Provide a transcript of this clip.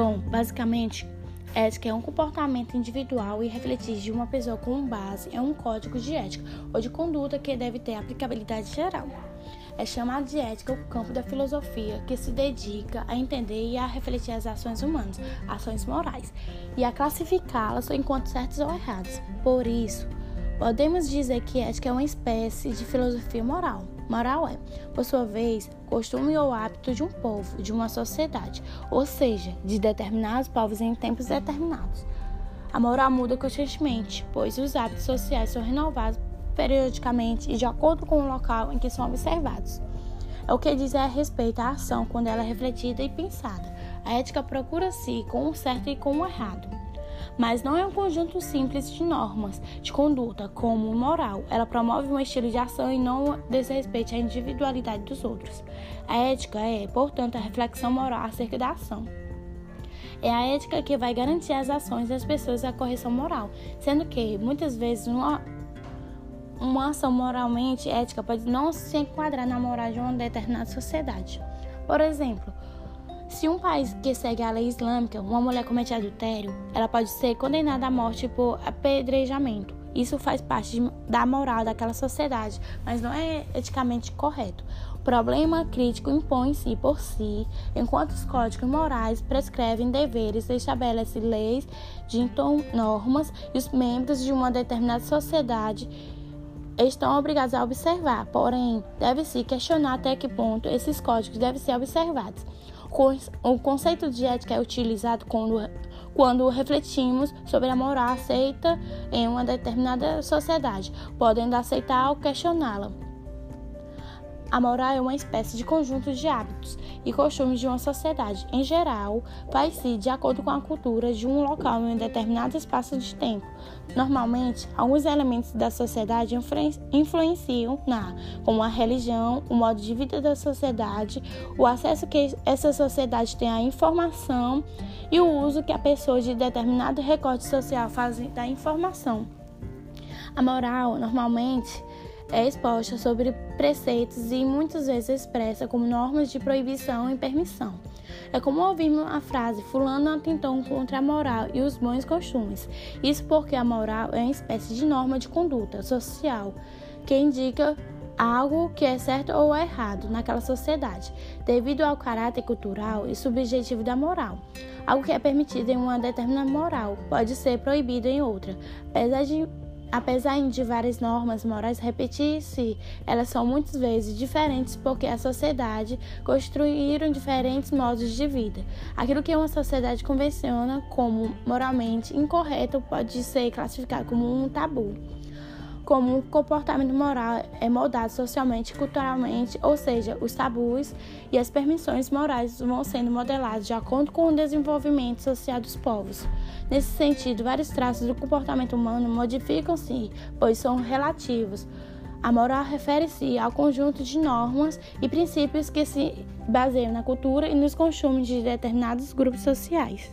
Bom, basicamente, ética é um comportamento individual e refletir de uma pessoa com base em um código de ética ou de conduta que deve ter aplicabilidade geral. É chamado de ética o campo da filosofia que se dedica a entender e a refletir as ações humanas, ações morais, e a classificá-las enquanto certas ou erradas. Por isso, podemos dizer que ética é uma espécie de filosofia moral. Moral é, por sua vez, costume ou hábito de um povo, de uma sociedade, ou seja, de determinados povos em tempos determinados. A moral muda constantemente, pois os hábitos sociais são renovados periodicamente e de acordo com o local em que são observados. É o que diz a respeito à ação quando ela é refletida e pensada. A ética procura-se com o certo e com o errado mas não é um conjunto simples de normas de conduta, como moral. Ela promove um estilo de ação e não desrespeite a individualidade dos outros. A ética é, portanto, a reflexão moral acerca da ação. É a ética que vai garantir as ações das pessoas a correção moral, sendo que, muitas vezes, uma, uma ação moralmente ética pode não se enquadrar na moral de uma determinada sociedade. Por exemplo, se um país que segue a lei islâmica, uma mulher comete adultério, ela pode ser condenada à morte por apedrejamento. Isso faz parte da moral daquela sociedade, mas não é eticamente correto. O problema crítico impõe-se por si, enquanto os códigos morais prescrevem deveres estabelecem leis, de normas, e os membros de uma determinada sociedade estão obrigados a observar. Porém, deve-se questionar até que ponto esses códigos devem ser observados. O conceito de ética é utilizado quando, quando refletimos sobre a moral aceita em uma determinada sociedade, podendo aceitar ou questioná-la. A moral é uma espécie de conjunto de hábitos e costumes de uma sociedade. Em geral, faz-se de acordo com a cultura de um local em um determinado espaço de tempo. Normalmente, alguns elementos da sociedade influenciam na, como a religião, o modo de vida da sociedade, o acesso que essa sociedade tem à informação e o uso que a pessoa de determinado recorte social faz da informação. A moral, normalmente, é exposta sobre preceitos e muitas vezes expressa como normas de proibição e permissão. É como ouvirmos a frase fulano atentou contra a moral e os bons costumes. Isso porque a moral é uma espécie de norma de conduta social que indica algo que é certo ou errado naquela sociedade, devido ao caráter cultural e subjetivo da moral. Algo que é permitido em uma determinada moral pode ser proibido em outra, apesar de Apesar de várias normas morais repetir-se, elas são muitas vezes diferentes porque a sociedade construíram diferentes modos de vida. Aquilo que uma sociedade convenciona como moralmente incorreto pode ser classificado como um tabu como o comportamento moral é moldado socialmente e culturalmente, ou seja, os tabus e as permissões morais vão sendo modelados de acordo com o desenvolvimento social dos povos. Nesse sentido, vários traços do comportamento humano modificam-se, pois são relativos. A moral refere-se ao conjunto de normas e princípios que se baseiam na cultura e nos costumes de determinados grupos sociais.